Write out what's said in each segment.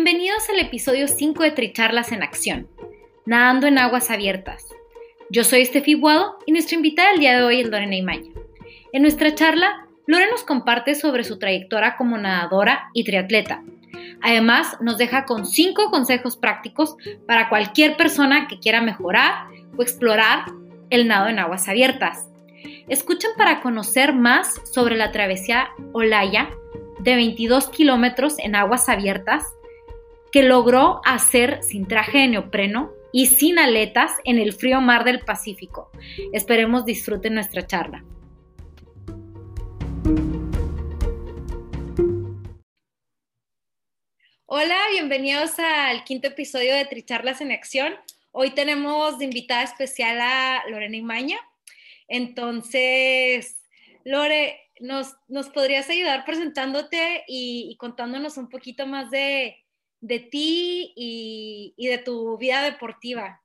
Bienvenidos al episodio 5 de Tricharlas en Acción, nadando en aguas abiertas. Yo soy Estefi Guado y nuestra invitada del día de hoy es Lorena Imaña. En nuestra charla, Lorena nos comparte sobre su trayectoria como nadadora y triatleta. Además, nos deja con 5 consejos prácticos para cualquier persona que quiera mejorar o explorar el nado en aguas abiertas. Escuchen para conocer más sobre la travesía Olaya de 22 kilómetros en aguas abiertas que logró hacer sin traje de neopreno y sin aletas en el frío mar del Pacífico. Esperemos disfruten nuestra charla. Hola, bienvenidos al quinto episodio de Tricharlas en Acción. Hoy tenemos de invitada especial a Lorena Imaña. Entonces, Lore, ¿nos, podrías ayudar presentándote y contándonos un poquito más de, de ti y, de tu vida deportiva.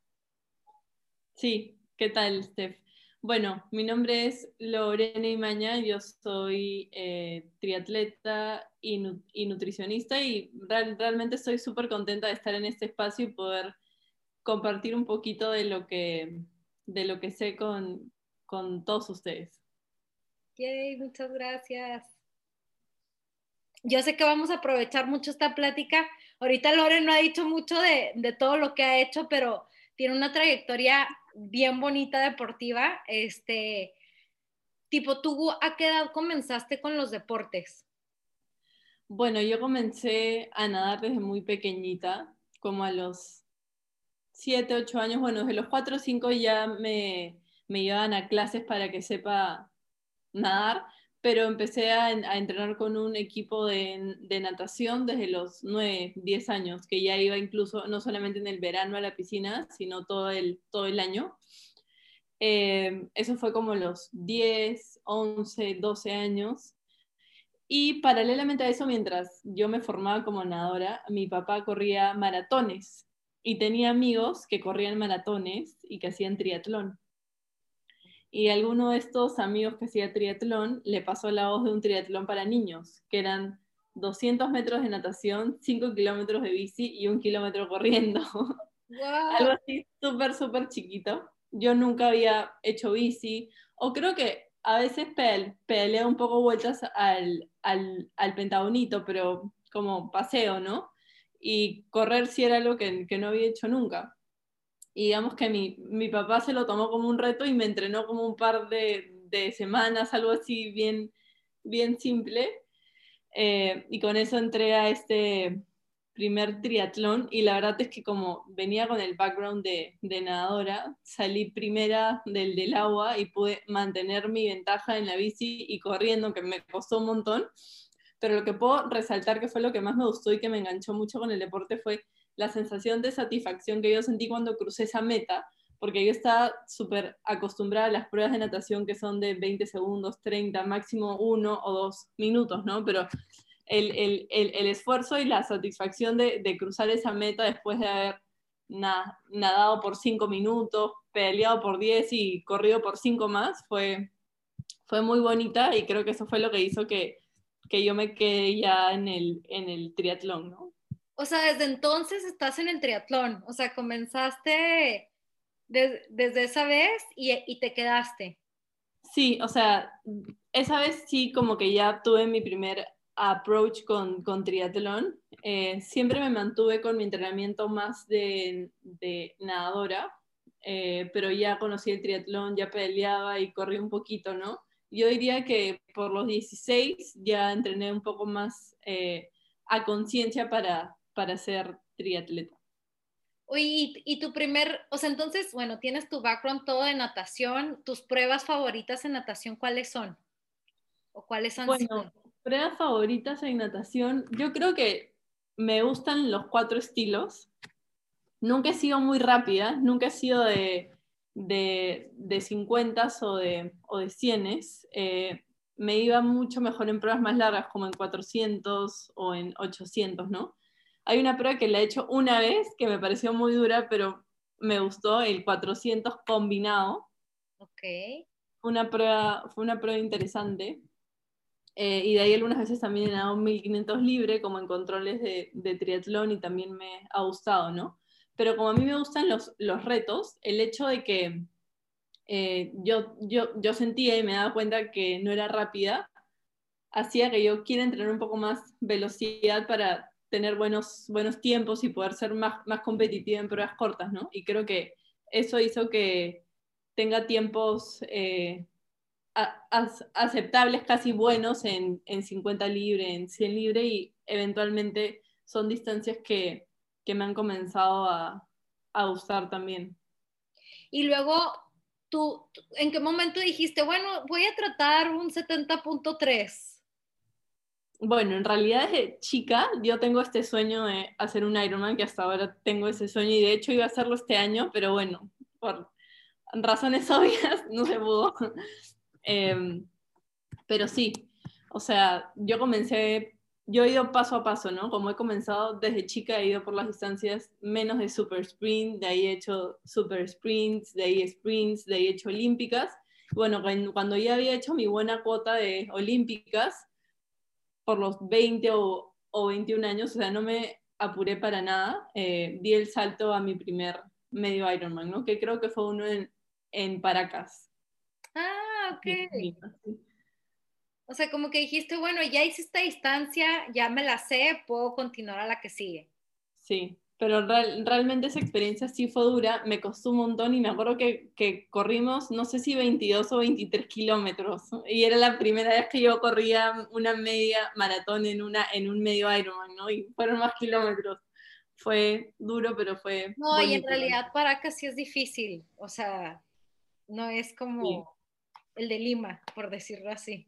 Sí, ¿qué tal, Steph? Bueno, mi nombre es Lorena Imaña, yo soy eh, triatleta y, nutricionista y realmente estoy súper contenta de estar en este espacio y poder compartir un poquito de lo que, de lo que sé con, con todos ustedes. Yay, muchas gracias. Yo sé que vamos a aprovechar mucho esta plática Ahorita Loren no ha dicho mucho de, todo lo que ha hecho, pero tiene una trayectoria bien bonita deportiva. Este, tipo, ¿tú a qué edad comenzaste con los deportes? Bueno, yo comencé a nadar desde muy pequeñita, como a los 7, 8 años. Bueno, desde los 4 o 5 ya me, me llevaban a clases para que sepa nadar pero empecé a, entrenar con un equipo de, natación desde los 9, 10 años, que ya iba incluso no solamente en el verano a la piscina, sino todo el, todo el año. Eh, eso fue como los 10, 11, 12 años. Y paralelamente a eso, mientras yo me formaba como nadadora, mi papá corría maratones y tenía amigos que corrían maratones y que hacían triatlón y alguno de estos amigos que hacía triatlón le pasó la voz de un triatlón para niños, que eran 200 metros de natación, 5 kilómetros de bici y un kilómetro corriendo. Algo así súper, súper chiquito. Yo nunca había hecho bici, o creo que a veces pedalea un poco vueltas al, al, al, pentagonito, pero como paseo, ¿no? Y correr sí era algo que, que no había hecho nunca y digamos que mi, mi, papá se lo tomó como un reto y me entrenó como un par de, de semanas, algo así bien, bien simple. Eh, y con eso entré a este primer triatlón y la verdad es que como venía con el background de, de nadadora, salí primera del, del agua y pude mantener mi ventaja en la bici y corriendo, que me costó un montón. Pero lo que puedo resaltar que fue lo que más me gustó y que me enganchó mucho con el deporte fue la sensación de satisfacción que yo sentí cuando crucé esa meta, porque yo estaba súper acostumbrada a las pruebas de natación que son de 20 segundos, 30, máximo uno o dos minutos, ¿no? Pero el, el, el, esfuerzo y la satisfacción de, de, cruzar esa meta después de haber nadado por 5 minutos, peleado por 10 y corrido por 5 más, fue, fue muy bonita y creo que eso fue lo que hizo que, que yo me quedé ya en el, en el triatlón, ¿no? O sea, desde entonces estás en el triatlón, o sea, comenzaste desde esa vez y, te quedaste. Sí, o sea, esa vez sí como que ya tuve mi primer approach con, con triatlón. Eh, siempre me mantuve con mi entrenamiento más de, de nadadora, eh, pero ya conocí el triatlón, ya peleaba y corrí un poquito, ¿no? Yo diría que por los 16 ya entrené un poco más eh, a conciencia para, para ser triatleta. Oye, y, tu primer, o sea, entonces, bueno, tienes tu background todo de natación, tus pruebas favoritas en natación, ¿cuáles son? ¿O cuáles han bueno, pruebas favoritas en natación, yo creo que me gustan los cuatro estilos. Nunca he sido muy rápida, nunca he sido de, de, de 50 o de, o de 100. Eh, me iba mucho mejor en pruebas más largas, como en 400 o en 800, ¿no? Hay una prueba que la he hecho una vez que me pareció muy dura, pero me gustó el 400 combinado. Ok. Una prueba, fue una prueba interesante. Eh, y de ahí algunas veces también he dado 1500 libre, como en controles de, de, triatlón, y también me ha gustado, ¿no? Pero como a mí me gustan los, los retos, el hecho de que eh, yo, yo, yo sentía y me daba cuenta que no era rápida, hacía que yo quiera entrenar un poco más velocidad para tener buenos, buenos tiempos y poder ser más, más competitiva en pruebas cortas, ¿no? Y creo que eso hizo que tenga tiempos eh, aceptables, casi buenos en, en, 50 libre, en 100 libre y eventualmente son distancias que, que me han comenzado a, a gustar también. Y luego, ¿tú en qué momento dijiste, bueno, voy a tratar un 70.3? Bueno, en realidad desde chica yo tengo este sueño de hacer un Ironman, que hasta ahora tengo ese sueño y de hecho iba a hacerlo este año, pero bueno, por razones obvias no se pudo. Em, pero sí, o sea, yo comencé, yo he ido paso a paso, ¿no? Como he comenzado desde chica, he ido por las distancias menos de super sprint, de ahí he hecho super sprints, de ahí sprints, de ahí he hecho olímpicas. Bueno, cuando ya había hecho mi buena cuota de olímpicas, por los 20 o, o 21 años, o sea, no me apuré para nada, eh, di el salto a mi primer medio Ironman, ¿no? Que creo que fue uno en, en Paracas. Ah, ok. O sea, como que dijiste, bueno, ya hice esta distancia, ya me la sé, puedo continuar a la que sigue. Sí, pero realmente esa experiencia sí fue dura, me costó un montón y me acuerdo que, que, corrimos, no sé si 22 o 23 kilómetros, y era la primera vez que yo corría una media maratón en, una, en un medio Ironman, ¿no? Y fueron más kilómetros. Fue duro, pero fue... No, y en realidad Paracas sí es difícil, o sea, no es como el de Lima, por decirlo así.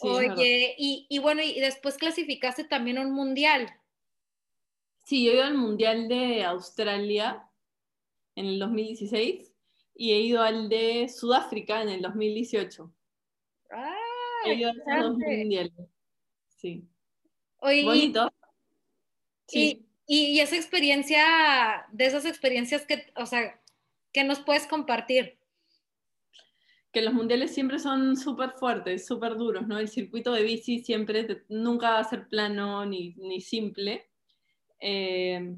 Oye, y, y bueno, y después clasificaste también un mundial. Sí, yo he ido al Mundial de Australia en el 2016 y he ido al de Sudáfrica en el 2018. Ah, he ido a esos dos mundiales. Sí. Oye, Bonito. Sí. Y, y, esa experiencia, de esas experiencias que, o sea, ¿qué nos puedes compartir? Que los mundiales siempre son súper fuertes, súper duros, ¿no? El circuito de bici siempre, nunca va a ser plano ni, ni simple eh,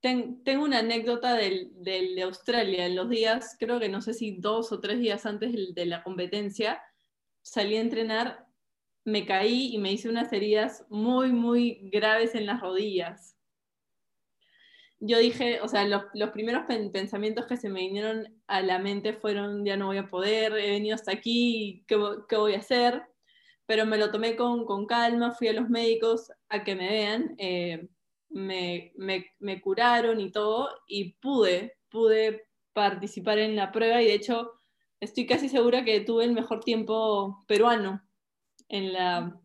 tengo una anécdota del, de Australia. En los días, creo que no sé si dos o tres días antes de la competencia, salí a entrenar, me caí y me hice unas heridas muy, muy graves en las rodillas. Yo dije, o sea, los, los primeros pensamientos que se me vinieron a la mente fueron, ya no voy a poder, he venido hasta aquí, ¿qué, qué voy a hacer? Pero me lo tomé con, con, calma, fui a los médicos a que me vean. Eh, me, me, curaron y todo, y pude, pude participar en la prueba y de hecho estoy casi segura que tuve el mejor tiempo peruano en la,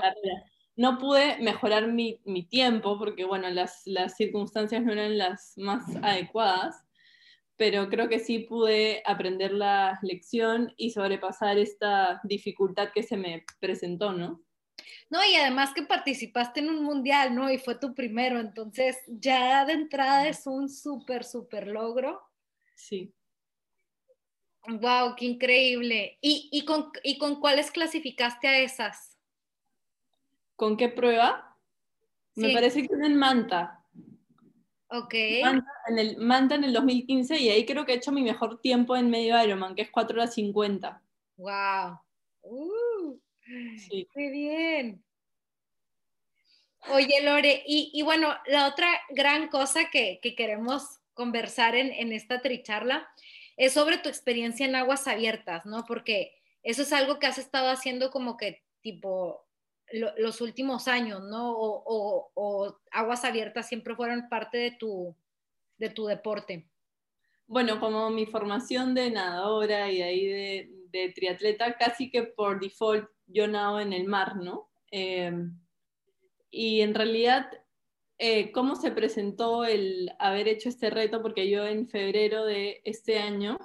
carrera. No pude mejorar mi, mi tiempo porque, bueno, las, las, circunstancias no eran las más adecuadas, pero creo que sí pude aprender la lección y sobrepasar esta dificultad que se me presentó, ¿no? No, y además que participaste en un mundial, ¿no? Y fue tu primero, entonces ya de entrada es un súper, súper logro. Sí. Wow, qué increíble. ¿Y, y, con, ¿Y con cuáles clasificaste a esas? ¿Con qué prueba? Me parece que en Manta. Ok. Manta en, el, Manta en el 2015 y ahí creo que he hecho mi mejor tiempo en medio Ironman, que es 4 horas 50. Wow. Uh. Sí. Qué bien. Oye, Lore, y, bueno, la otra gran cosa que, queremos conversar en, en, esta tricharla es sobre tu experiencia en aguas abiertas, ¿no? Porque eso es algo que has estado haciendo como que tipo los últimos años, ¿no? O, aguas abiertas siempre fueron parte de tu, de tu deporte. Bueno, como mi formación de nadadora y ahí de, triatleta, casi que por default yo nado en el mar, ¿no? Em, y en realidad, eh, ¿cómo se presentó el haber hecho este reto? Porque yo en febrero de este año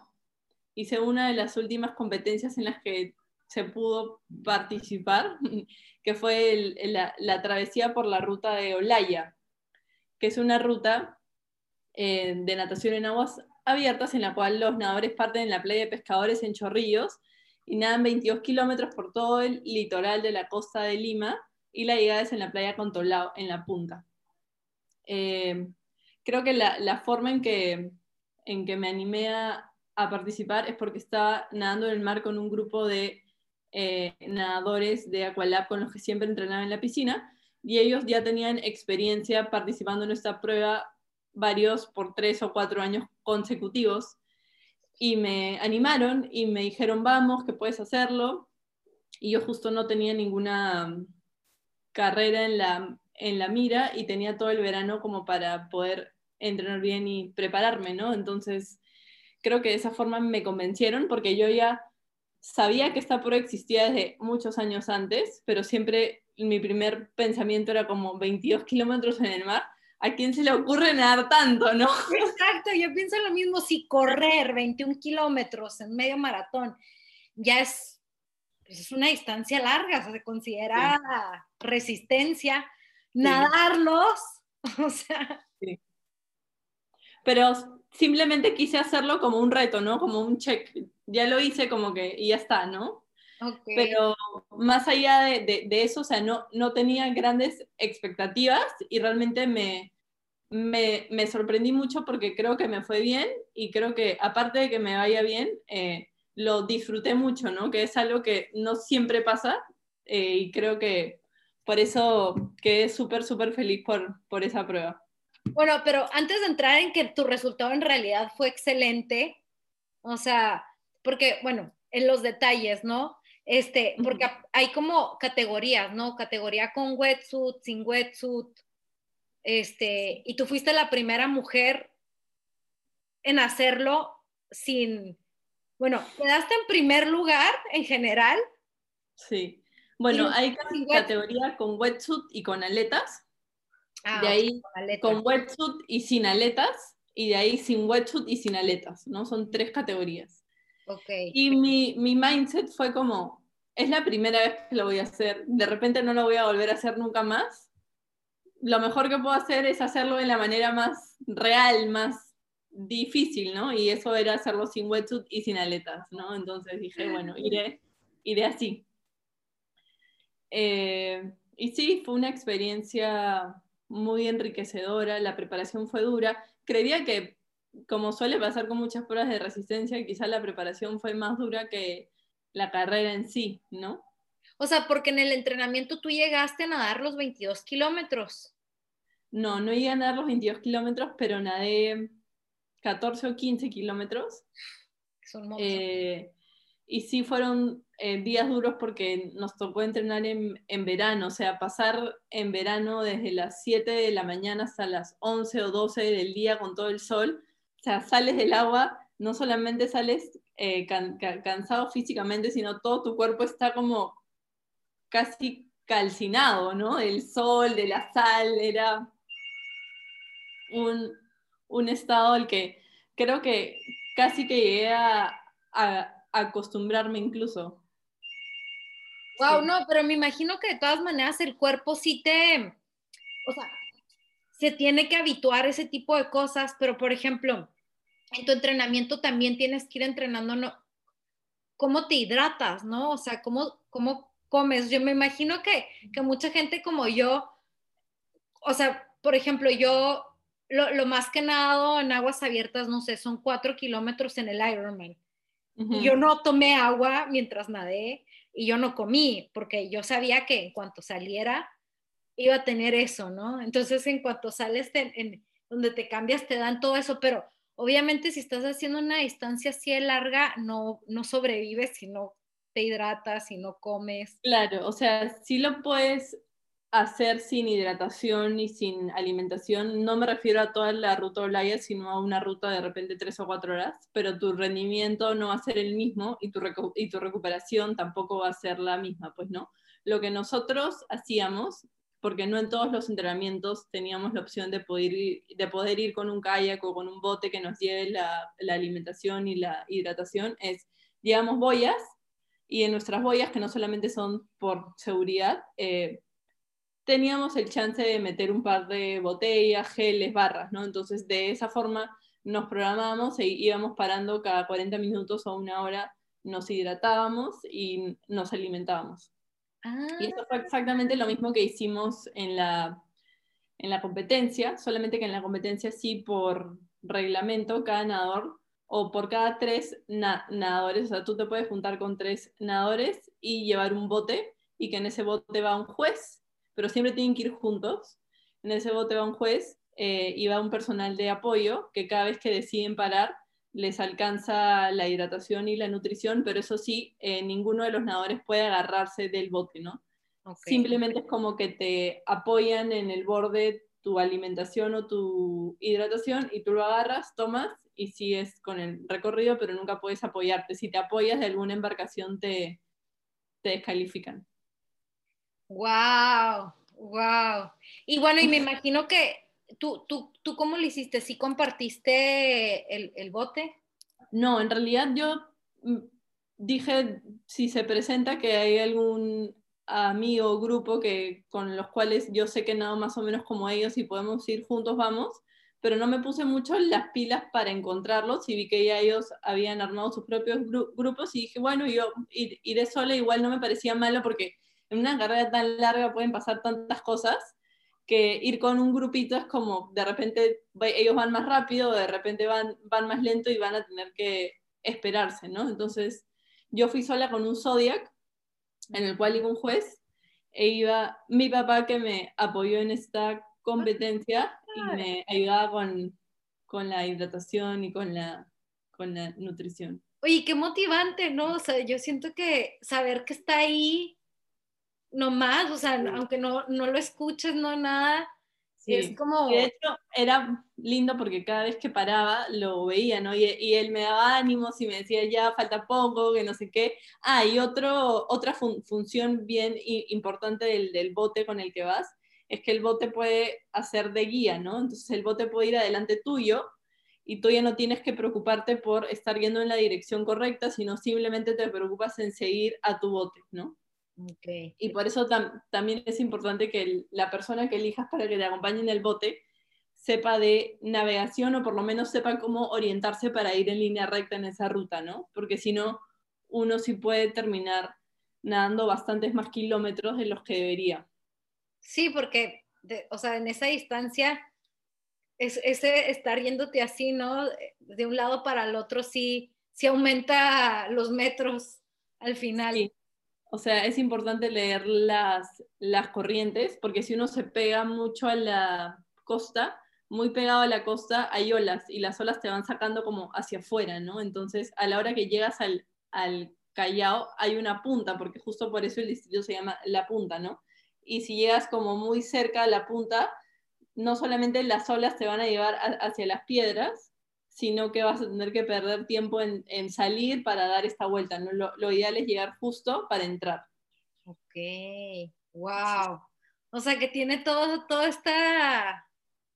hice una de las últimas competencias en las que se pudo participar, que fue la, travesía por la ruta de Olaya, que es una ruta eh, de natación en aguas abiertas en la cual los nadadores parten en la playa de pescadores en Chorrillos y nadan 22 kilómetros por todo el litoral de la costa de Lima y la llegada es en la playa Contolao, en la punta. Eh, creo que la, forma en que, en que me animé a, a participar es porque estaba nadando en el mar con un grupo de eh, nadadores de Aqualab con los que siempre entrenaba en la piscina y ellos ya tenían experiencia participando en esta prueba varios por tres o cuatro años consecutivos y me animaron y me dijeron vamos que puedes hacerlo y yo justo no tenía ninguna carrera en la, en la mira y tenía todo el verano como para poder entrenar bien y prepararme, ¿no? Entonces creo que de esa forma me convencieron porque yo ya sabía que esta prueba existía desde muchos años antes, pero siempre mi primer pensamiento era como 22 kilómetros en el mar. ¿A quién se le ocurre nadar tanto, no? Exacto, yo pienso lo mismo. Si correr 21 kilómetros en medio maratón ya es, pues, es una distancia larga, o sea, se considera resistencia, nadarlos, o sea. Sí. Pero simplemente quise hacerlo como un reto, ¿no? Como un check ya lo hice como que y ya está, ¿no? Pero más allá de, eso, o sea, no, no tenía grandes expectativas y realmente me, me, sorprendí mucho porque creo que me fue bien y creo que aparte de que me vaya bien, eh, lo disfruté mucho, ¿no? Que es algo que no siempre pasa eh, y creo que por eso quedé súper, súper feliz por, por esa prueba. Bueno, pero antes de entrar en que tu resultado en realidad fue excelente, o sea, porque, bueno, en los detalles, ¿no? Este, porque hay como categorías, ¿no? Categoría con wetsuit, sin wetsuit, este, y tú fuiste la primera mujer en hacerlo sin, bueno, quedaste en primer lugar en general. Sí. Bueno, hay categoría con wetsuit y con aletas. Ah, de ahí con, con wetsuit y sin aletas, y de ahí sin wetsuit y sin aletas, ¿no? Son tres categorías. Y mi, mi mindset fue como, es la primera vez que lo voy a hacer, de repente no lo voy a volver a hacer nunca más. Lo mejor que puedo hacer es hacerlo de la manera más real, más difícil, ¿no? Y eso era hacerlo sin wetsuit y sin aletas, ¿no? Entonces dije, bueno, iré, iré así. Eh, y sí, fue una experiencia muy enriquecedora, la preparación fue dura. Creía que como suele pasar con muchas pruebas de resistencia, quizás la preparación fue más dura que la carrera en sí, ¿no? O sea, porque en el entrenamiento tú llegaste a nadar los 22 kilómetros. No, no llegué a nadar los 22 kilómetros, pero nadé 14 o 15 kilómetros. Son eh, y sí fueron eh, días duros porque nos tocó entrenar en, en, verano, o sea, pasar en verano desde las 7 de la mañana hasta las 11 o 12 del día con todo el sol o sea, sales del agua, no solamente sales eh, cansado físicamente, sino todo tu cuerpo está como casi calcinado, ¿no? El sol, de la sal, era un, estado al que creo que casi que llegué a, acostumbrarme incluso. Wow, no, pero me imagino que de todas maneras el cuerpo sí te, o sea, se tiene que habituar a ese tipo de cosas, pero por ejemplo, en tu entrenamiento también tienes que ir entrenando ¿no? cómo te hidratas, ¿no? O sea, cómo, cómo comes. Yo me imagino que, que mucha gente como yo, o sea, por ejemplo, yo lo, más que nado en aguas abiertas, no sé, son cuatro kilómetros en el Ironman. Yo no tomé agua mientras nadé y yo no comí, porque yo sabía que en cuanto saliera iba a tener eso, ¿no? Entonces, en cuanto sales en, donde te cambias, te dan todo eso, pero obviamente si estás haciendo una distancia así larga, no, no sobrevives si no te hidratas, si no comes. Claro, o sea, sí lo puedes hacer sin hidratación y sin alimentación. No me refiero a toda la ruta Olaya, sino a una ruta de repente tres o cuatro horas, pero tu rendimiento no va a ser el mismo y tu, y tu recuperación tampoco va a ser la misma, pues no. Lo que nosotros hacíamos porque no en todos los entrenamientos teníamos la opción de poder ir, de poder ir con un kayak o con un bote que nos lleve la, alimentación y la hidratación, es llevamos boyas y en nuestras boyas, que no solamente son por seguridad, eh, teníamos el chance de meter un par de botellas, geles, barras, ¿no? Entonces de esa forma nos programábamos e íbamos parando cada 40 minutos o una hora, nos hidratábamos y nos alimentábamos. Y eso fue exactamente lo mismo que hicimos en la, en la competencia, solamente que en la competencia sí por reglamento cada nadador o por cada tres nadadores, o sea, tú te puedes juntar con tres nadadores y llevar un bote y que en ese bote va un juez, pero siempre tienen que ir juntos. En ese bote va un juez eh, y va un personal de apoyo que cada vez que deciden parar les alcanza la hidratación y la nutrición, pero eso sí, eh, ninguno de los nadadores puede agarrarse del bote, ¿no? Simplemente es como que te apoyan en el borde tu alimentación o tu hidratación y tú lo agarras, tomas y sigues con el recorrido, pero nunca puedes apoyarte. Si te apoyas de alguna embarcación te, te descalifican. ¡Wow! ¡Wow! Y bueno, y me imagino que ¿Tú, tú, tú cómo lo hiciste? ¿Sí compartiste el, el bote? No, en realidad yo mm, dije, si se presenta que hay algún amigo o grupo que, con los cuales yo sé que nada más o menos como ellos y podemos ir juntos, vamos, pero no me puse mucho las pilas para encontrarlos y vi que ya ellos habían armado sus propios grupos y dije, bueno, yo iré sola, igual no me parecía malo porque en una carrera tan larga pueden pasar tantas cosas que ir con un grupito es como de repente ellos van más rápido, de repente van, van más lento y van a tener que esperarse, ¿no? Entonces yo fui sola con un Zodiac, en el cual iba un juez, e iba mi papá que me apoyó en esta competencia y me ayudaba con, con la hidratación y con la, con la nutrición. Oye, qué motivante, ¿no? O sea, yo siento que saber que está ahí no más, o sea, aunque no, no lo escuches, no nada, es como... de hecho, era lindo porque cada vez que paraba lo veía, ¿no? Y, y, él me daba ánimos y me decía, ya falta poco, que no sé qué. Ah, y otro, otra función bien importante del, del bote con el que vas es que el bote puede hacer de guía, ¿no? Entonces el bote puede ir adelante tuyo y tú ya no tienes que preocuparte por estar yendo en la dirección correcta, sino simplemente te preocupas en seguir a tu bote, ¿no? Y por eso también es importante que la persona que elijas para que te acompañe en el bote sepa de navegación o por lo menos sepa cómo orientarse para ir en línea recta en esa ruta, ¿no? Porque si no, uno sí puede terminar nadando bastantes más kilómetros de los que debería. Sí, porque, o sea, en esa distancia, es, ese estar yéndote así, ¿no? De un lado para el otro, sí, sí aumenta los metros al final. O sea, es importante leer las, las corrientes, porque si uno se pega mucho a la costa, muy pegado a la costa, hay olas y las olas te van sacando como hacia afuera, ¿no? Entonces, a la hora que llegas al, al Callao, hay una punta, porque justo por eso el distrito se llama La Punta, ¿no? Y si llegas como muy cerca a la punta, no solamente las olas te van a llevar hacia las piedras, sino que vas a tener que perder tiempo en, salir para dar esta vuelta. ¿no? Lo, ideal es llegar justo para entrar. Ok, wow. O sea que tiene todo, todo esta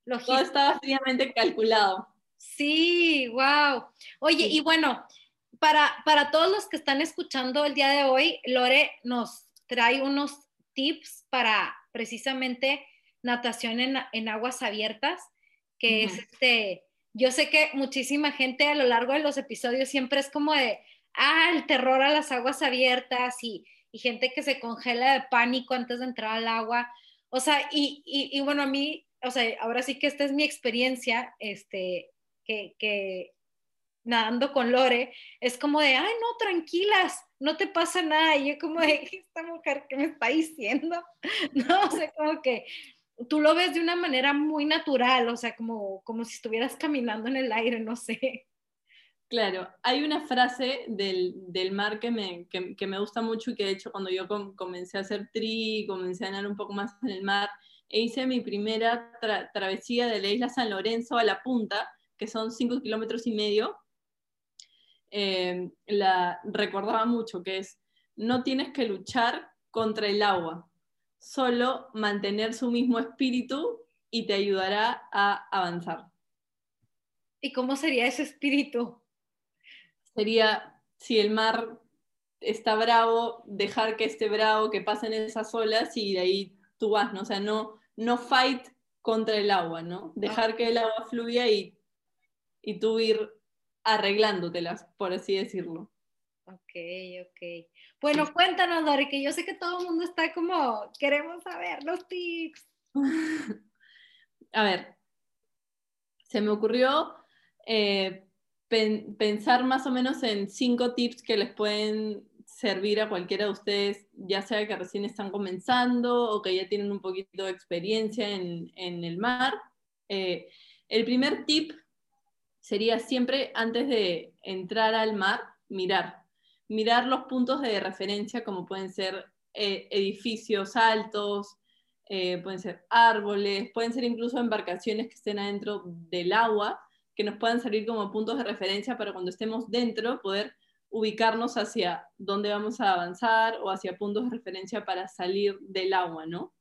logística. Todo estaba fríamente calculado. Sí, wow. Oye, y bueno, para, para todos los que están escuchando el día de hoy, Lore nos trae unos tips para precisamente natación en, aguas abiertas, que es este yo sé que muchísima gente a lo largo de los episodios siempre es como de, ah, el terror a las aguas abiertas y, gente que se congela de pánico antes de entrar al agua. O sea, y, bueno, a mí, o sea, ahora sí que esta es mi experiencia, este, que, nadando con Lore, es como de, ay, no, tranquilas, no te pasa nada. Y yo como de, esta mujer, ¿qué me está diciendo? No, o sea, como que tú lo ves de una manera muy natural, o sea, como, como si estuvieras caminando en el aire, no sé. Claro, hay una frase del, del mar que me, que, me gusta mucho y que de hecho cuando yo comencé a hacer tri, comencé a nadar un poco más en el mar, e hice mi primera travesía de la isla San Lorenzo a la punta, que son cinco kilómetros y medio, eh, la recordaba mucho, que es, no tienes que luchar contra el agua, solo mantener su mismo espíritu y te ayudará a avanzar. ¿Y cómo sería ese espíritu? Sería, si el mar está bravo, dejar que esté bravo, que pasen esas olas y de ahí tú vas, ¿no? O sea, no, no fight contra el agua, ¿no? Dejar que el agua fluya y, y tú ir arreglándotelas, por así decirlo. Ok, ok. Bueno, cuéntanos, Dori, que yo sé que todo el mundo está como, queremos saber los tips. A ver, se me ocurrió eh, pensar más o menos en cinco tips que les pueden servir a cualquiera de ustedes, ya sea que recién están comenzando o que ya tienen un poquito de experiencia en, el mar. Eh, el primer tip sería siempre antes de entrar al mar, mirar. Mirar los puntos de referencia como pueden ser eh, edificios altos, eh, pueden ser árboles, pueden ser incluso embarcaciones que estén adentro del agua, que nos puedan servir como puntos de referencia para cuando estemos dentro poder ubicarnos hacia dónde vamos a avanzar o hacia puntos de referencia para salir del agua, ¿no?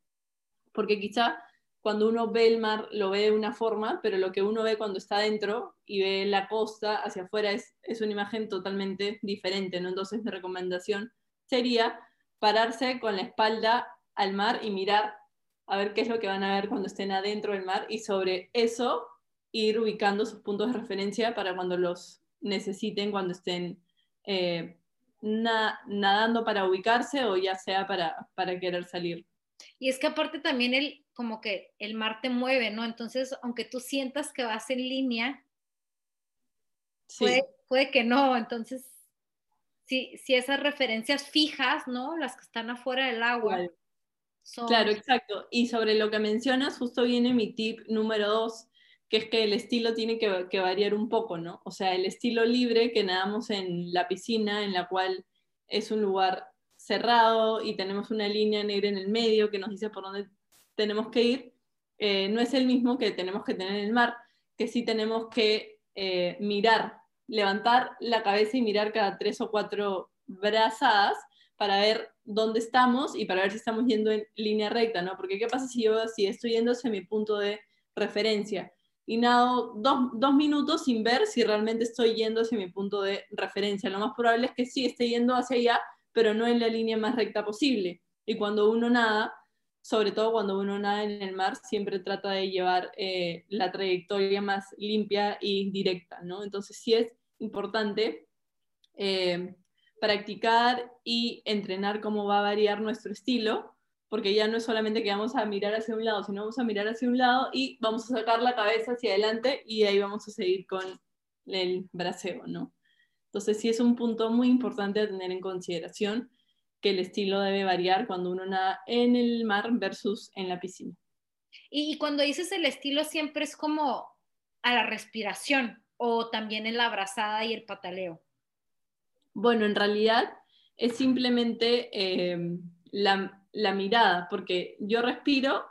Porque quizá cuando uno ve el mar lo ve de una forma, pero lo que uno ve cuando está dentro y ve la costa hacia afuera es, una imagen totalmente diferente, ¿no? Entonces mi recomendación sería pararse con la espalda al mar y mirar a ver qué es lo que van a ver cuando estén adentro del mar y sobre eso ir ubicando sus puntos de referencia para cuando los necesiten, cuando estén eh, nadando para ubicarse o ya sea para querer salir. Y es que aparte también el, como que el mar te mueve, ¿no? Entonces, aunque tú sientas que vas en línea, puede, que no. Entonces, si, si esas referencias fijas, ¿no? Las que están afuera del agua. Claro. exacto. Y sobre lo que mencionas, justo viene mi tip número dos, que es que el estilo tiene que, que, variar un poco, ¿no? O sea, el estilo libre que nadamos en la piscina, en la cual es un lugar cerrado y tenemos una línea negra en el medio que nos dice por dónde tenemos que ir, eh, no es el mismo que tenemos que tener en el mar, que sí tenemos que eh, mirar, levantar la cabeza y mirar cada tres o cuatro brazadas para ver dónde estamos y para ver si estamos yendo en línea recta, ¿no? Porque ¿qué pasa si yo si estoy yendo hacia mi punto de referencia y nado dos, dos, minutos sin ver si realmente estoy yendo hacia mi punto de referencia? Lo más probable es que sí esté yendo hacia allá, pero no en la línea más recta posible. Y cuando uno nada, sobre todo cuando uno nada en el mar, siempre trata de llevar eh, la trayectoria más limpia y directa, ¿no? Entonces sí es importante eh, practicar y entrenar cómo va a variar nuestro estilo, porque ya no es solamente que vamos a mirar hacia un lado, sino vamos a mirar hacia un lado y vamos a sacar la cabeza hacia adelante y ahí vamos a seguir con el braceo, ¿no? Entonces sí es un punto muy importante a tener en consideración que el estilo debe variar cuando uno nada en el mar versus en la piscina. Y, cuando dices el estilo siempre es como a la respiración o también en la abrazada y el pataleo. Bueno, en realidad es simplemente eh, la, la mirada, porque yo respiro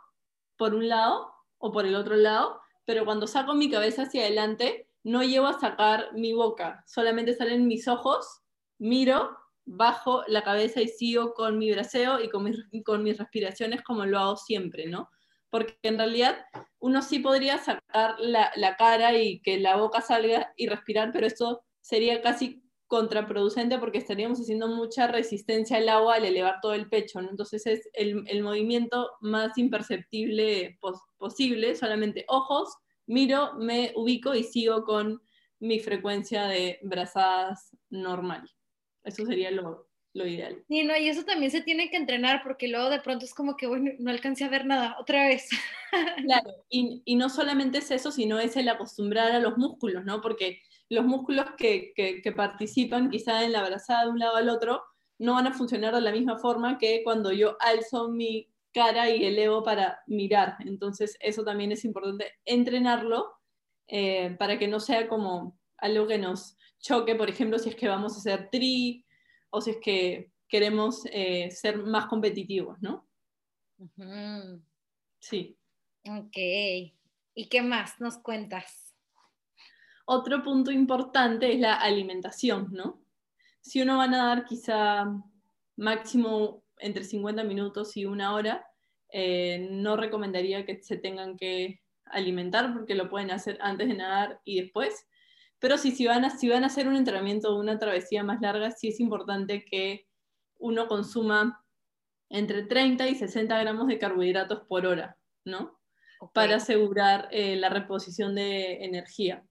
por un lado o por el otro lado, pero cuando saco mi cabeza hacia adelante, no llevo a sacar mi boca, solamente salen mis ojos, miro, bajo la cabeza y sigo con mi braceo y con mis, respiraciones como lo hago siempre, ¿no? Porque en realidad uno sí podría sacar la, cara y que la boca salga y respirar, pero esto sería casi contraproducente porque estaríamos haciendo mucha resistencia al agua al elevar todo el pecho. Entonces es el movimiento más imperceptible posible, solamente ojos, miro, me ubico y sigo con mi frecuencia de brazadas normal. Eso sería lo, lo ideal. Sí, no, y eso también se tiene que entrenar porque luego de pronto es como que, bueno, no alcancé a ver nada, otra vez. Claro, y, y, no solamente es eso, sino es el acostumbrar a los músculos, ¿no? Porque los músculos que, que, que participan quizá en la abrazada de un lado al otro no van a funcionar de la misma forma que cuando yo alzo mi cara y elevo para mirar. Entonces, eso también es importante entrenarlo eh, para que no sea como algo que nos choque, por ejemplo, si es que vamos a hacer tri o si es que queremos eh, ser más competitivos, ¿no? Sí. Ok. ¿Y qué más nos cuentas? Otro punto importante es la alimentación, ¿no? Si uno va a nadar quizá máximo entre 50 minutos y una hora, eh, no recomendaría que se tengan que alimentar porque lo pueden hacer antes de nadar y después. Pero si, si, van a, si van a hacer un entrenamiento o una travesía más larga, sí es importante que uno consuma entre 30 y 60 gramos de carbohidratos por hora, ¿no? Para asegurar eh, la reposición de energía.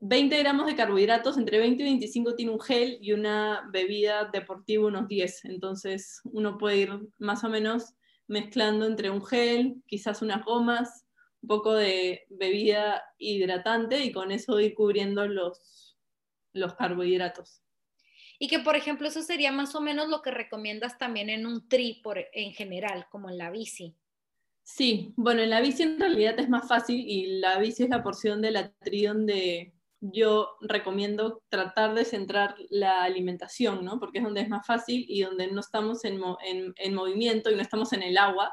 20 gramos de carbohidratos, entre 20 y 25 tiene un gel y una bebida deportiva unos 10. Entonces uno puede ir más o menos mezclando entre un gel, quizás unas gomas, un poco de bebida hidratante y con eso ir cubriendo los, los carbohidratos. Y que, por ejemplo, eso sería más o menos lo que recomiendas también en un tri por, en general, como en la bici. Sí, bueno, en la bici en realidad es más fácil y la bici es la porción de la tri donde yo recomiendo tratar de centrar la alimentación, ¿no? Porque es donde es más fácil y donde no estamos en, en, movimiento y no estamos en el agua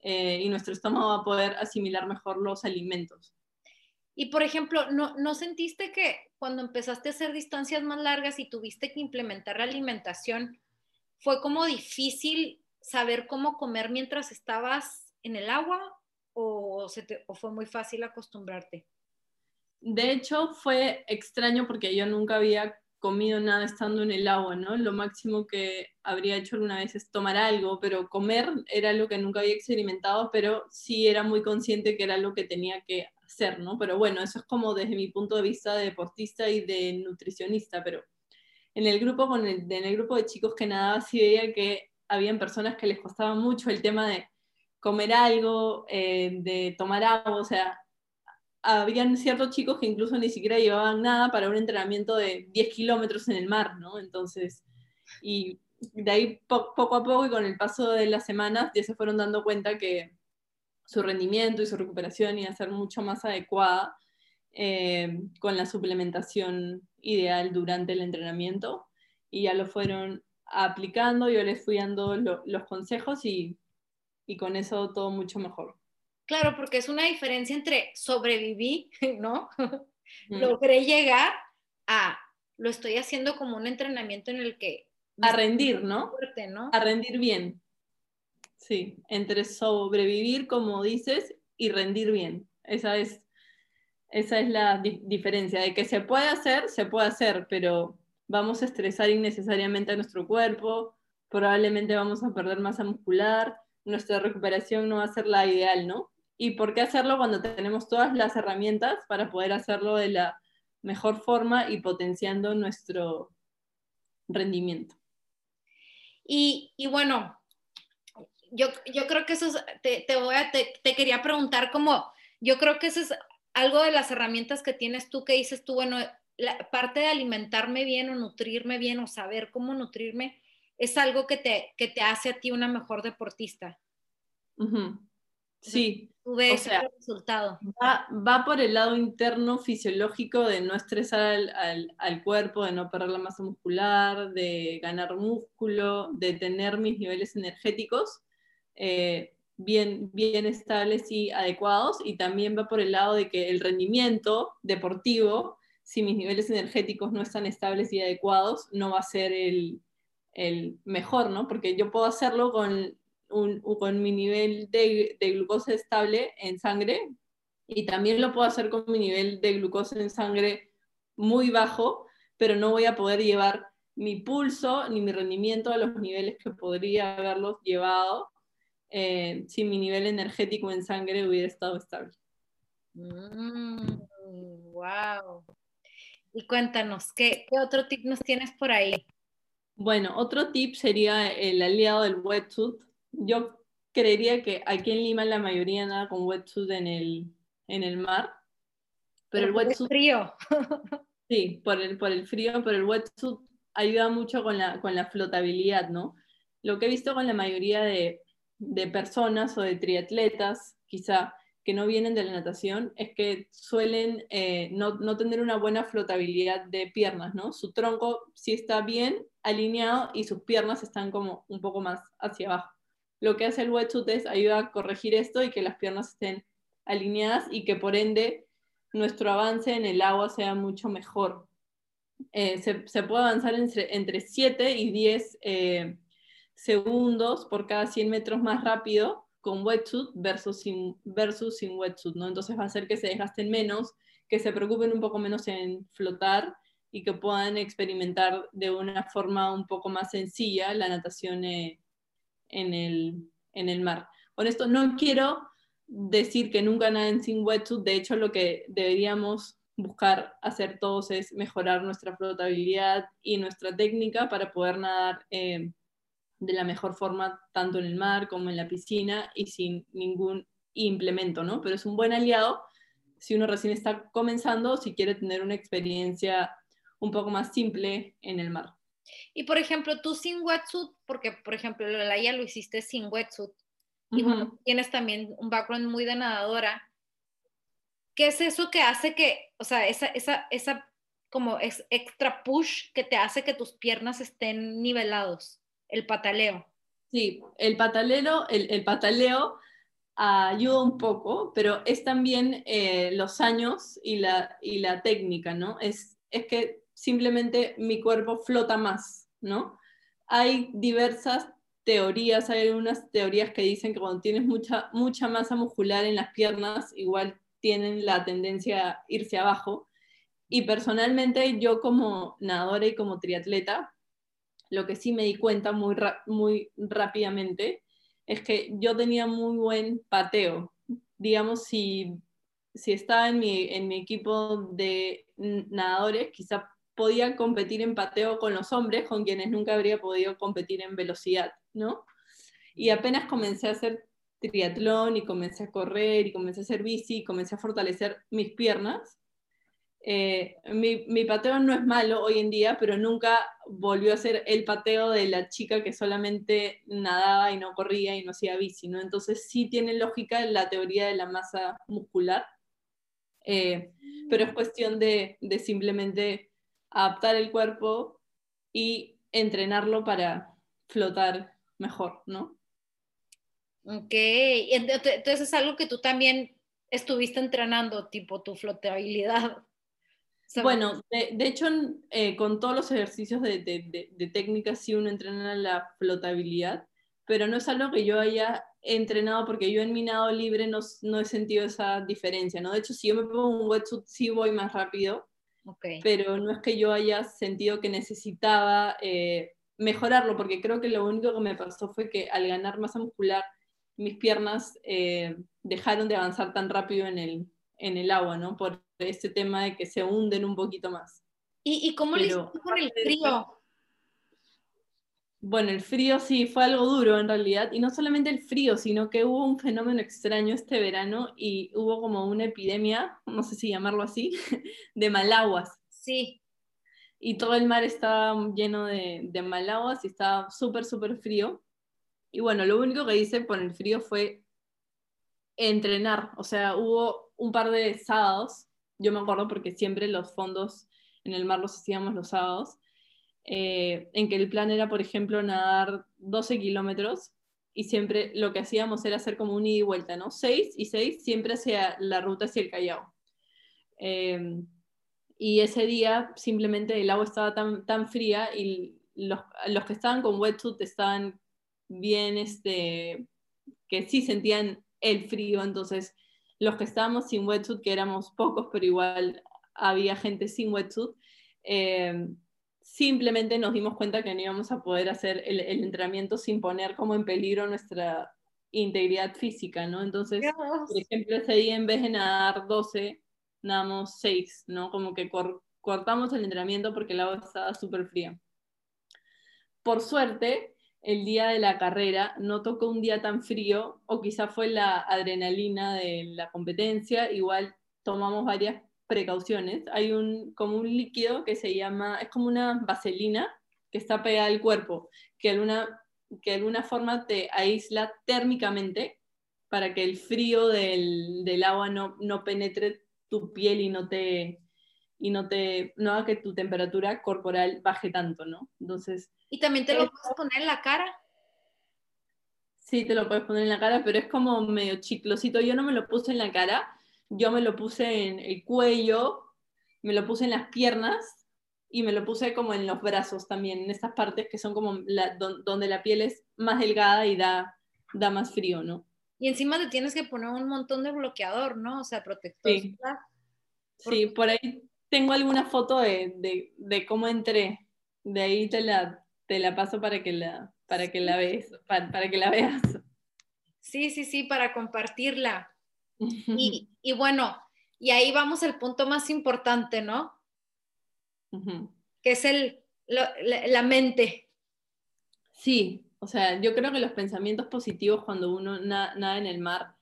eh, y nuestro estómago va a poder asimilar mejor los alimentos. Y por ejemplo, ¿no, ¿no sentiste que cuando empezaste a hacer distancias más largas y tuviste que implementar la alimentación, fue como difícil saber cómo comer mientras estabas en el agua o, se o fue muy fácil acostumbrarte? De hecho, fue extraño porque yo nunca había comido nada estando en el agua, ¿no? Lo máximo que habría hecho alguna vez es tomar algo, pero comer era lo que nunca había experimentado, pero sí era muy consciente que era lo que tenía que hacer, ¿no? Pero bueno, eso es como desde mi punto de vista de deportista y de nutricionista, pero en el grupo, con el, en el grupo de chicos que nadaba sí veía que habían personas que les costaba mucho el tema de comer algo, eh, de tomar agua, o sea, habían ciertos chicos que incluso ni siquiera llevaban nada para un entrenamiento de 10 kilómetros en el mar, ¿no? Entonces, y de ahí poco a poco y con el paso de las semanas ya se fueron dando cuenta que su rendimiento y su recuperación iba a ser mucho más adecuada eh, con la suplementación ideal durante el entrenamiento y ya lo fueron aplicando, yo les fui dando los consejos y, y con eso todo mucho mejor. Claro, porque es una diferencia entre sobreviví, ¿no? Logré llegar a lo estoy haciendo como un entrenamiento en el que... A rendir, ¿no? A rendir bien. Sí, entre sobrevivir, como dices, y rendir bien. Esa es, esa es la diferencia. De que se puede hacer, se puede hacer, pero vamos a estresar innecesariamente a nuestro cuerpo, probablemente vamos a perder masa muscular, nuestra recuperación no va a ser la ideal, ¿no? Y por qué hacerlo cuando tenemos todas las herramientas para poder hacerlo de la mejor forma y potenciando nuestro rendimiento. Y, bueno, yo, yo, creo que eso es, te, te voy a, te, te, quería preguntar como, yo creo que eso es algo de las herramientas que tienes tú que dices tú, bueno, la parte de alimentarme bien o nutrirme bien o saber cómo nutrirme es algo que te, que te hace a ti una mejor deportista. Sí, o sea, resultado. Va, por el lado interno fisiológico de no estresar al, cuerpo, de no perder la masa muscular, de ganar músculo, de tener mis niveles energéticos eh, bien, bien estables y adecuados. Y también va por el lado de que el rendimiento deportivo, si mis niveles energéticos no están estables y adecuados, no va a ser el, el mejor, ¿no? Porque yo puedo hacerlo con con mi nivel de, de, glucosa estable en sangre y también lo puedo hacer con mi nivel de glucosa en sangre muy bajo, pero no voy a poder llevar mi pulso ni mi rendimiento a los niveles que podría haberlos llevado eh, si mi nivel energético en sangre hubiera estado estable. wow. Mm, y cuéntanos, ¿qué, ¿qué otro tip nos tienes por ahí? Bueno, otro tip sería el aliado del wetsuit. Yo creería que aquí en Lima la mayoría nada con wetsuit en el, en el mar. Pero, el wetsuit... frío. sí, por el, por el frío, pero el wetsuit ayuda mucho con la, con la flotabilidad, ¿no? Lo que he visto con la mayoría de, de personas o de triatletas, quizá, que no vienen de la natación, es que suelen eh, no, no, tener una buena flotabilidad de piernas, ¿no? Su tronco sí está bien alineado y sus piernas están como un poco más hacia abajo. Lo que hace el wetsuit es ayuda a corregir esto y que las piernas estén alineadas y que por ende nuestro avance en el agua sea mucho mejor. Eh, se, puede avanzar entre, entre 7 y 10 eh, segundos por cada 100 metros más rápido con wetsuit versus sin, versus sin wetsuit, ¿no? Entonces va a hacer que se desgasten menos, que se preocupen un poco menos en flotar y que puedan experimentar de una forma un poco más sencilla la natación eh, en, el, en el mar. Con esto no quiero decir que nunca naden sin wetsuit, de hecho lo que deberíamos buscar hacer todos es mejorar nuestra flotabilidad y nuestra técnica para poder nadar eh, de la mejor forma tanto en el mar como en la piscina y sin ningún implemento, ¿no? Pero es un buen aliado si uno recién está comenzando si quiere tener una experiencia un poco más simple en el mar. Y por ejemplo, tú sin wetsuit, porque por ejemplo, ya lo hiciste sin wetsuit, y tienes también un background muy de nadadora, ¿qué es eso que hace que, o sea, esa, esa, esa como es extra push que te hace que tus piernas estén nivelados? El pataleo. Sí, el pataleo, el, pataleo ayuda un poco, pero es también eh, los años y la, y la técnica, ¿no? Es, es que simplemente mi cuerpo flota más, ¿no? Hay diversas teorías, hay algunas teorías que dicen que cuando tienes mucha, mucha masa muscular en las piernas, igual tienen la tendencia a irse abajo. Y personalmente yo como nadadora y como triatleta, lo que sí me di cuenta muy, muy rápidamente es que yo tenía muy buen pateo. Digamos, si, si estaba en mi, en mi equipo de nadadores, quizá podía competir en pateo con los hombres, con quienes nunca habría podido competir en velocidad, ¿no? Y apenas comencé a hacer triatlón y comencé a correr y comencé a hacer bici y comencé a fortalecer mis piernas, eh, mi, pateo no es malo hoy en día, pero nunca volvió a ser el pateo de la chica que solamente nadaba y no corría y no hacía bici, ¿no? Entonces sí tiene lógica la teoría de la masa muscular, eh, pero es cuestión de, de, simplemente adaptar el cuerpo y entrenarlo para flotar mejor, ¿no? Ok, entonces es algo que tú también estuviste entrenando, tipo tu flotabilidad. Bueno, de, hecho, eh, con todos los ejercicios de, de, de, técnica sí uno entrena la flotabilidad, pero no es algo que yo haya entrenado porque yo en mi nado libre no, no he sentido esa diferencia, ¿no? De hecho, si yo me pongo un wetsuit sí voy más rápido, pero no es que yo haya sentido que necesitaba eh, mejorarlo, porque creo que lo único que me pasó fue que al ganar masa muscular, mis piernas eh, dejaron de avanzar tan rápido en el, en el agua, ¿no? Por este tema de que se hunden un poquito más. ¿Y, y cómo le hiciste con el frío? Bueno, el frío sí fue algo duro en realidad, y no solamente el frío, sino que hubo un fenómeno extraño este verano y hubo como una epidemia, no sé si llamarlo así, de malaguas. Sí. Y todo el mar estaba lleno de, de malaguas y estaba súper, súper frío. Y bueno, lo único que hice con el frío fue entrenar, o sea, hubo un par de sábados, yo me acuerdo porque siempre los fondos en el mar los hacíamos los sábados, eh, en que el plan era, por ejemplo, nadar 12 kilómetros y siempre lo que hacíamos era hacer como un ida y vuelta, ¿no? 6 y 6, siempre hacia la ruta hacia el Callao. Em, y ese día simplemente el agua estaba tan, tan fría y los, los que estaban con wetsuit estaban bien, este, que sí sentían el frío, entonces los que estábamos sin wetsuit, que éramos pocos, pero igual había gente sin wetsuit, eh, simplemente nos dimos cuenta que no íbamos a poder hacer el, entrenamiento sin poner como en peligro nuestra integridad física, ¿no? Entonces, por ejemplo, ese día en vez de nadar 12, nadamos 6, ¿no? Como que cortamos el entrenamiento porque el agua estaba súper fría. por suerte, el día de la carrera no tocó un día tan frío, o quizá fue la adrenalina de la competencia, igual tomamos varias precauciones. Hay un, como un líquido que se llama, es como una vaselina que está pegada al cuerpo, que de alguna, que alguna forma te aísla térmicamente para que el frío del, del agua no, no penetre tu piel y no te y no te no haga que tu temperatura corporal baje tanto, ¿no? Entonces, ¿Y también te lo puedes poner en la cara? Sí, te lo puedes poner en la cara, pero es como medio chiclosito. Yo no me lo puse en la cara, yo me lo puse en el cuello, me lo puse en las piernas y me lo puse como en los brazos también, en estas partes que son como la, donde la piel es más delgada y da, da más frío, ¿no? Y encima te tienes que poner un montón de bloqueador, ¿no? O sea, protector. Sí, sí por ahí tengo alguna foto de, de, de, cómo entré. De ahí te la, te la paso para que la, para que la, veas, para, para que la veas. Sí, sí, sí, para compartirla. Y, y, bueno, y ahí vamos al punto más importante, ¿no? Uh -huh. Que es el, lo, la, la, mente. Sí, o sea, yo creo que los pensamientos positivos cuando uno nada, nada en el mar,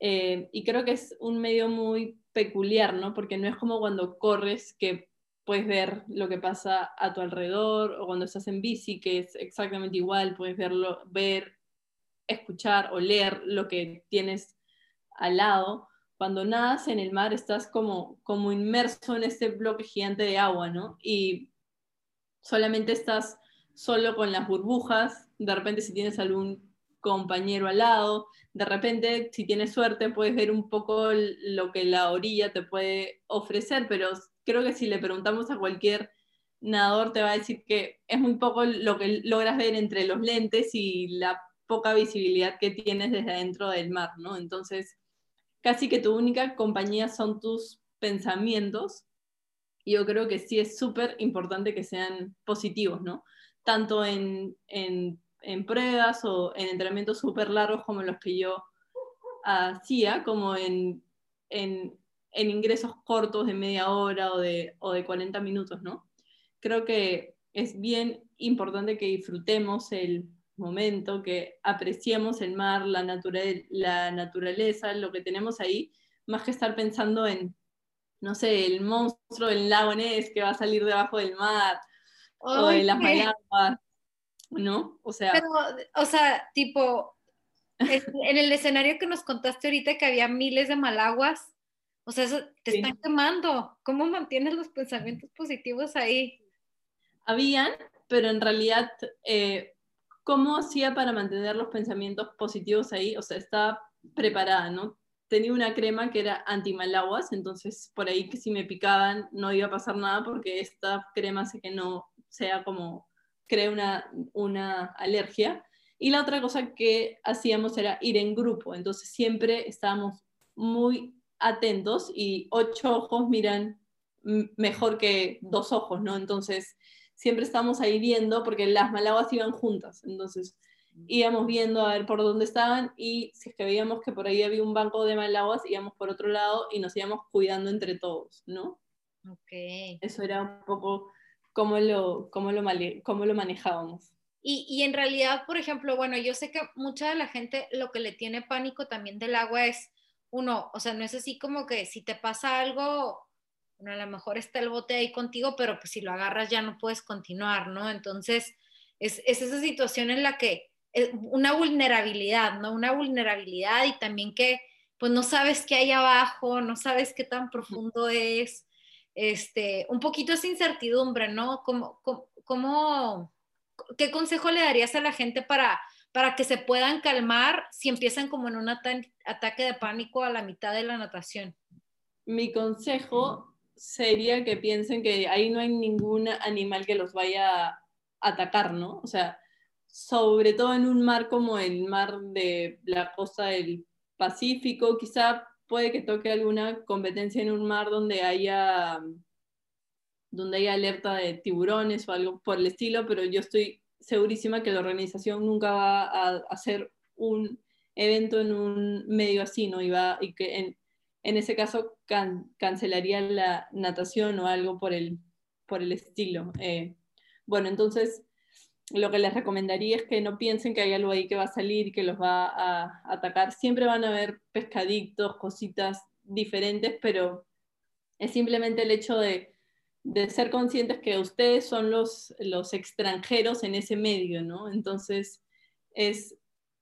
eh, y creo que es un medio muy peculiar, ¿no? Porque no es como cuando corres que puedes ver lo que pasa a tu alrededor, o cuando estás en bici, que es exactamente igual, puedes verlo, ver, escuchar o leer lo que tienes al lado. Cuando nadas en el mar estás como, como inmerso en este bloque gigante de agua, ¿no? Y solamente estás solo con las burbujas, de repente si tienes algún compañero al lado, de repente si tienes suerte puedes ver un poco lo que la orilla te puede ofrecer, pero creo que si le preguntamos a cualquier nadador te va a decir que es muy poco lo que logras ver entre los lentes y la poca visibilidad que tienes desde adentro del mar, ¿no? Entonces, casi que tu única compañía son tus pensamientos. Y yo creo que sí es súper importante que sean positivos, ¿no? Tanto en, en, en pruebas o en entrenamientos súper largos como los que yo hacía, como en, en, en, ingresos cortos de media hora o de, o de 40 minutos, ¿no? Creo que es bien importante que disfrutemos el, momento, que apreciemos el mar, la, natural, la naturaleza, lo que tenemos ahí, más que estar pensando en, no sé, el monstruo del lago Ness que va a salir debajo del mar, o en las malaguas, ¿no? O sea... Pero, o sea, tipo, en el escenario que nos contaste ahorita que había miles de malaguas, o sea, eso te sí. están quemando. ¿Cómo mantienes los pensamientos positivos ahí? Habían, pero en realidad eh, ¿cómo hacía para mantener los pensamientos positivos ahí? O sea, estaba preparada, ¿no? Tenía una crema que era anti-malaguas, entonces por ahí que si me picaban no iba a pasar nada porque esta crema hace que no sea como, crea una, una alergia. Y la otra cosa que hacíamos era ir en grupo, entonces siempre estábamos muy atentos y ocho ojos miran mejor que dos ojos, ¿no? Entonces siempre estábamos ahí viendo, porque las malaguas iban juntas, entonces íbamos viendo a ver por dónde estaban y si es que veíamos que por ahí había un banco de malaguas, íbamos por otro lado y nos íbamos cuidando entre todos, ¿no? Ok. Eso era un poco cómo lo, cómo lo, cómo lo manejábamos. Y, y, en realidad, por ejemplo, bueno, yo sé que mucha de la gente lo que le tiene pánico también del agua es, uno, o sea, no es así como que si te pasa algo, a lo mejor está el bote ahí contigo, pero pues si lo agarras ya no puedes continuar, ¿no? Entonces, es, es esa situación en la que es una vulnerabilidad, ¿no? Una vulnerabilidad y también que pues no sabes qué hay abajo, no sabes qué tan profundo es, este, un poquito esa incertidumbre, ¿no? ¿Cómo, cómo, cómo qué consejo le darías a la gente para, para que se puedan calmar si empiezan como en un ataque de pánico a la mitad de la natación? Mi consejo sería que piensen que ahí no hay ningún animal que los vaya a atacar, ¿no? O sea, sobre todo en un mar como el mar de la costa del Pacífico, quizá puede que toque alguna competencia en un mar donde haya donde haya alerta de tiburones o algo por el estilo, pero yo estoy segurísima que la organización nunca va a hacer un evento en un medio así, ¿no? Y, y que en ese caso can, cancelaría la natación o algo por el, por el estilo. Eh, bueno, entonces lo que les recomendaría es que no piensen que hay algo ahí que va a salir y que los va a atacar. Siempre van a haber pescaditos, cositas diferentes, pero es simplemente el hecho de, de ser conscientes que ustedes son los, los extranjeros en ese medio, ¿no? Entonces es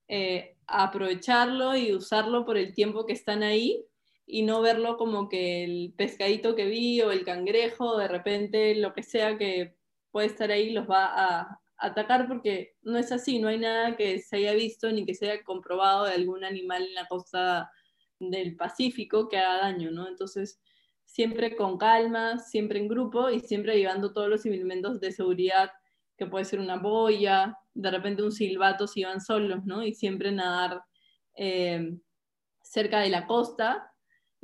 eh, aprovecharlo y usarlo por el tiempo que están ahí y no verlo como que el pescadito que vi o el cangrejo, de repente lo que sea que puede estar ahí los va a atacar porque no es así, no hay nada que se haya visto ni que se haya comprobado de algún animal en la costa del Pacífico que haga daño, ¿no? Entonces, siempre con calma, siempre en grupo y siempre llevando todos los elementos de seguridad, que puede ser una boya, de repente un silbato si van solos, ¿no? Y siempre nadar eh, cerca de la costa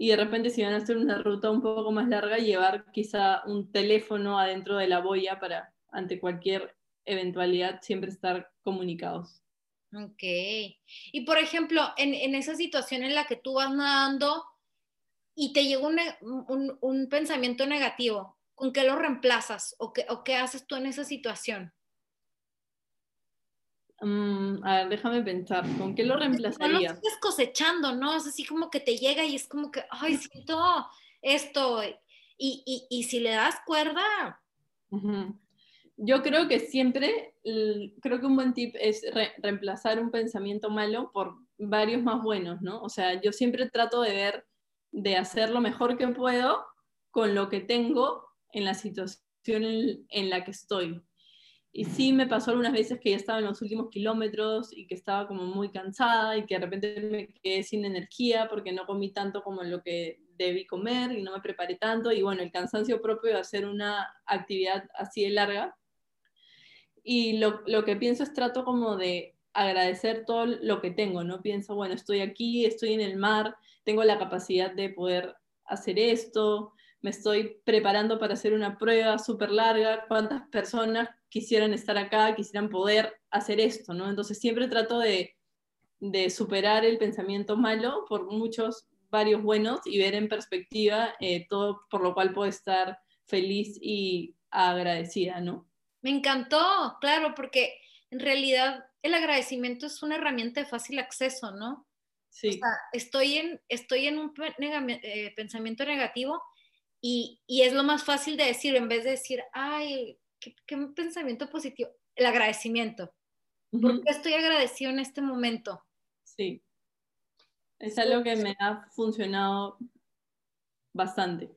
y de repente si van a hacer una ruta un poco más larga, llevar quizá un teléfono adentro de la boya para ante cualquier eventualidad siempre estar comunicados. Ok. Y por ejemplo, en, en esa situación en la que tú vas nadando y te llega un, un, pensamiento negativo, ¿con qué lo reemplazas o qué, o qué haces tú en esa situación? Mm, a ver, déjame pensar, ¿con qué lo reemplazaría? No lo estás cosechando, ¿no? Es así como que te llega y es como que, ay, siento esto. Y, y, y si le das cuerda. Yo creo que siempre, creo que un buen tip es reemplazar un pensamiento malo por varios más buenos, ¿no? O sea, yo siempre trato de ver, de hacer lo mejor que puedo con lo que tengo en la situación en la que estoy. Y sí me pasó algunas veces que ya estaba en los últimos kilómetros y que estaba como muy cansada y que de repente me quedé sin energía porque no comí tanto como lo que debí comer y no me preparé tanto. Y bueno, el cansancio propio de hacer una actividad así de larga. Y lo, lo que pienso es trato como de agradecer todo lo que tengo, ¿no? Pienso, bueno, estoy aquí, estoy en el mar, tengo la capacidad de poder hacer esto, me estoy preparando para hacer una prueba súper larga, cuántas personas quisieran estar acá, quisieran poder hacer esto, ¿no? Entonces siempre trato de, de superar el pensamiento malo por muchos, varios buenos y ver en perspectiva eh, todo por lo cual puedo estar feliz y agradecida, ¿no? Me encantó, claro, porque en realidad el agradecimiento es una herramienta de fácil acceso, ¿no? Sí. O sea, estoy en, estoy en un eh, pensamiento negativo y, y, es lo más fácil de decir, en vez de decir, ay, qué, pensamiento positivo, el agradecimiento. ¿Por qué estoy agradecido en este momento? Sí, es algo que me ha funcionado bastante.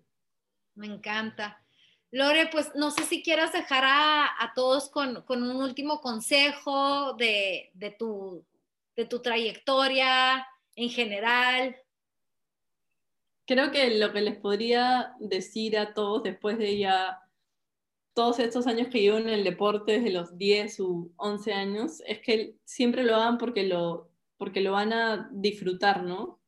Me encanta. Lore, pues no sé si quieras dejar a, a todos con, con, un último consejo de, de, tu, de tu trayectoria en general creo que lo que les podría decir a todos después de ya todos estos años que llevo en el deporte, desde los 10 u 11 años, es que siempre lo hagan porque lo, porque lo van a disfrutar, ¿no?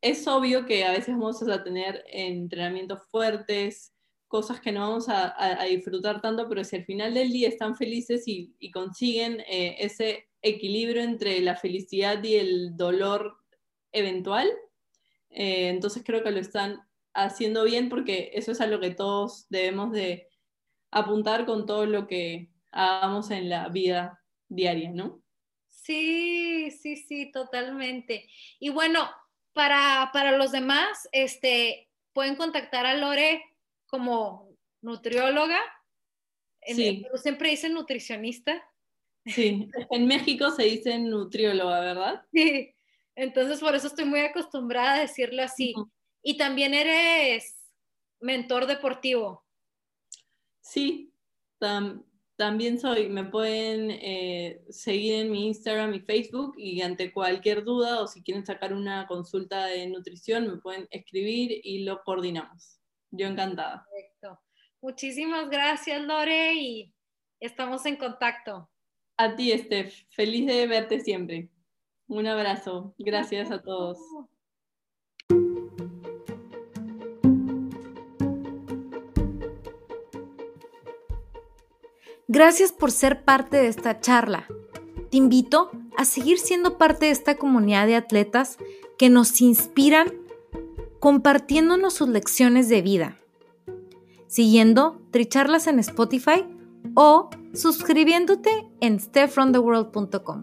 Es obvio que a veces vamos a tener entrenamientos fuertes, cosas que no vamos a, disfrutar tanto, pero si al final del día están felices y, y consiguen eh, ese equilibrio entre la felicidad y el dolor eventual, eh, entonces creo que lo están haciendo bien porque eso es a lo que todos debemos de apuntar con todo lo que hagamos en la vida diaria, ¿no? Sí, sí, sí, totalmente. Y bueno, para, para los demás, este, pueden contactar a Lore como nutrióloga. Sí. Pero siempre dicen nutricionista. Sí, en México se dice nutrióloga, ¿verdad? Sí, entonces, por eso estoy muy acostumbrada a decirlo así. Y también eres mentor deportivo. Sí, también soy. Me pueden eh, seguir en mi Instagram y Facebook y ante cualquier duda o si quieren sacar una consulta de nutrición, me pueden escribir y lo coordinamos. Yo encantada. Perfecto. Muchísimas gracias, Lore, y estamos en contacto. A ti, Steph. Feliz de verte siempre. Un abrazo. Gracias a todos. Gracias por ser parte de esta charla. Te invito a seguir siendo parte de esta comunidad de atletas que nos inspiran compartiéndonos sus lecciones de vida, siguiendo Tricharlas en Spotify o suscribiéndote en stepfromtheworld.com.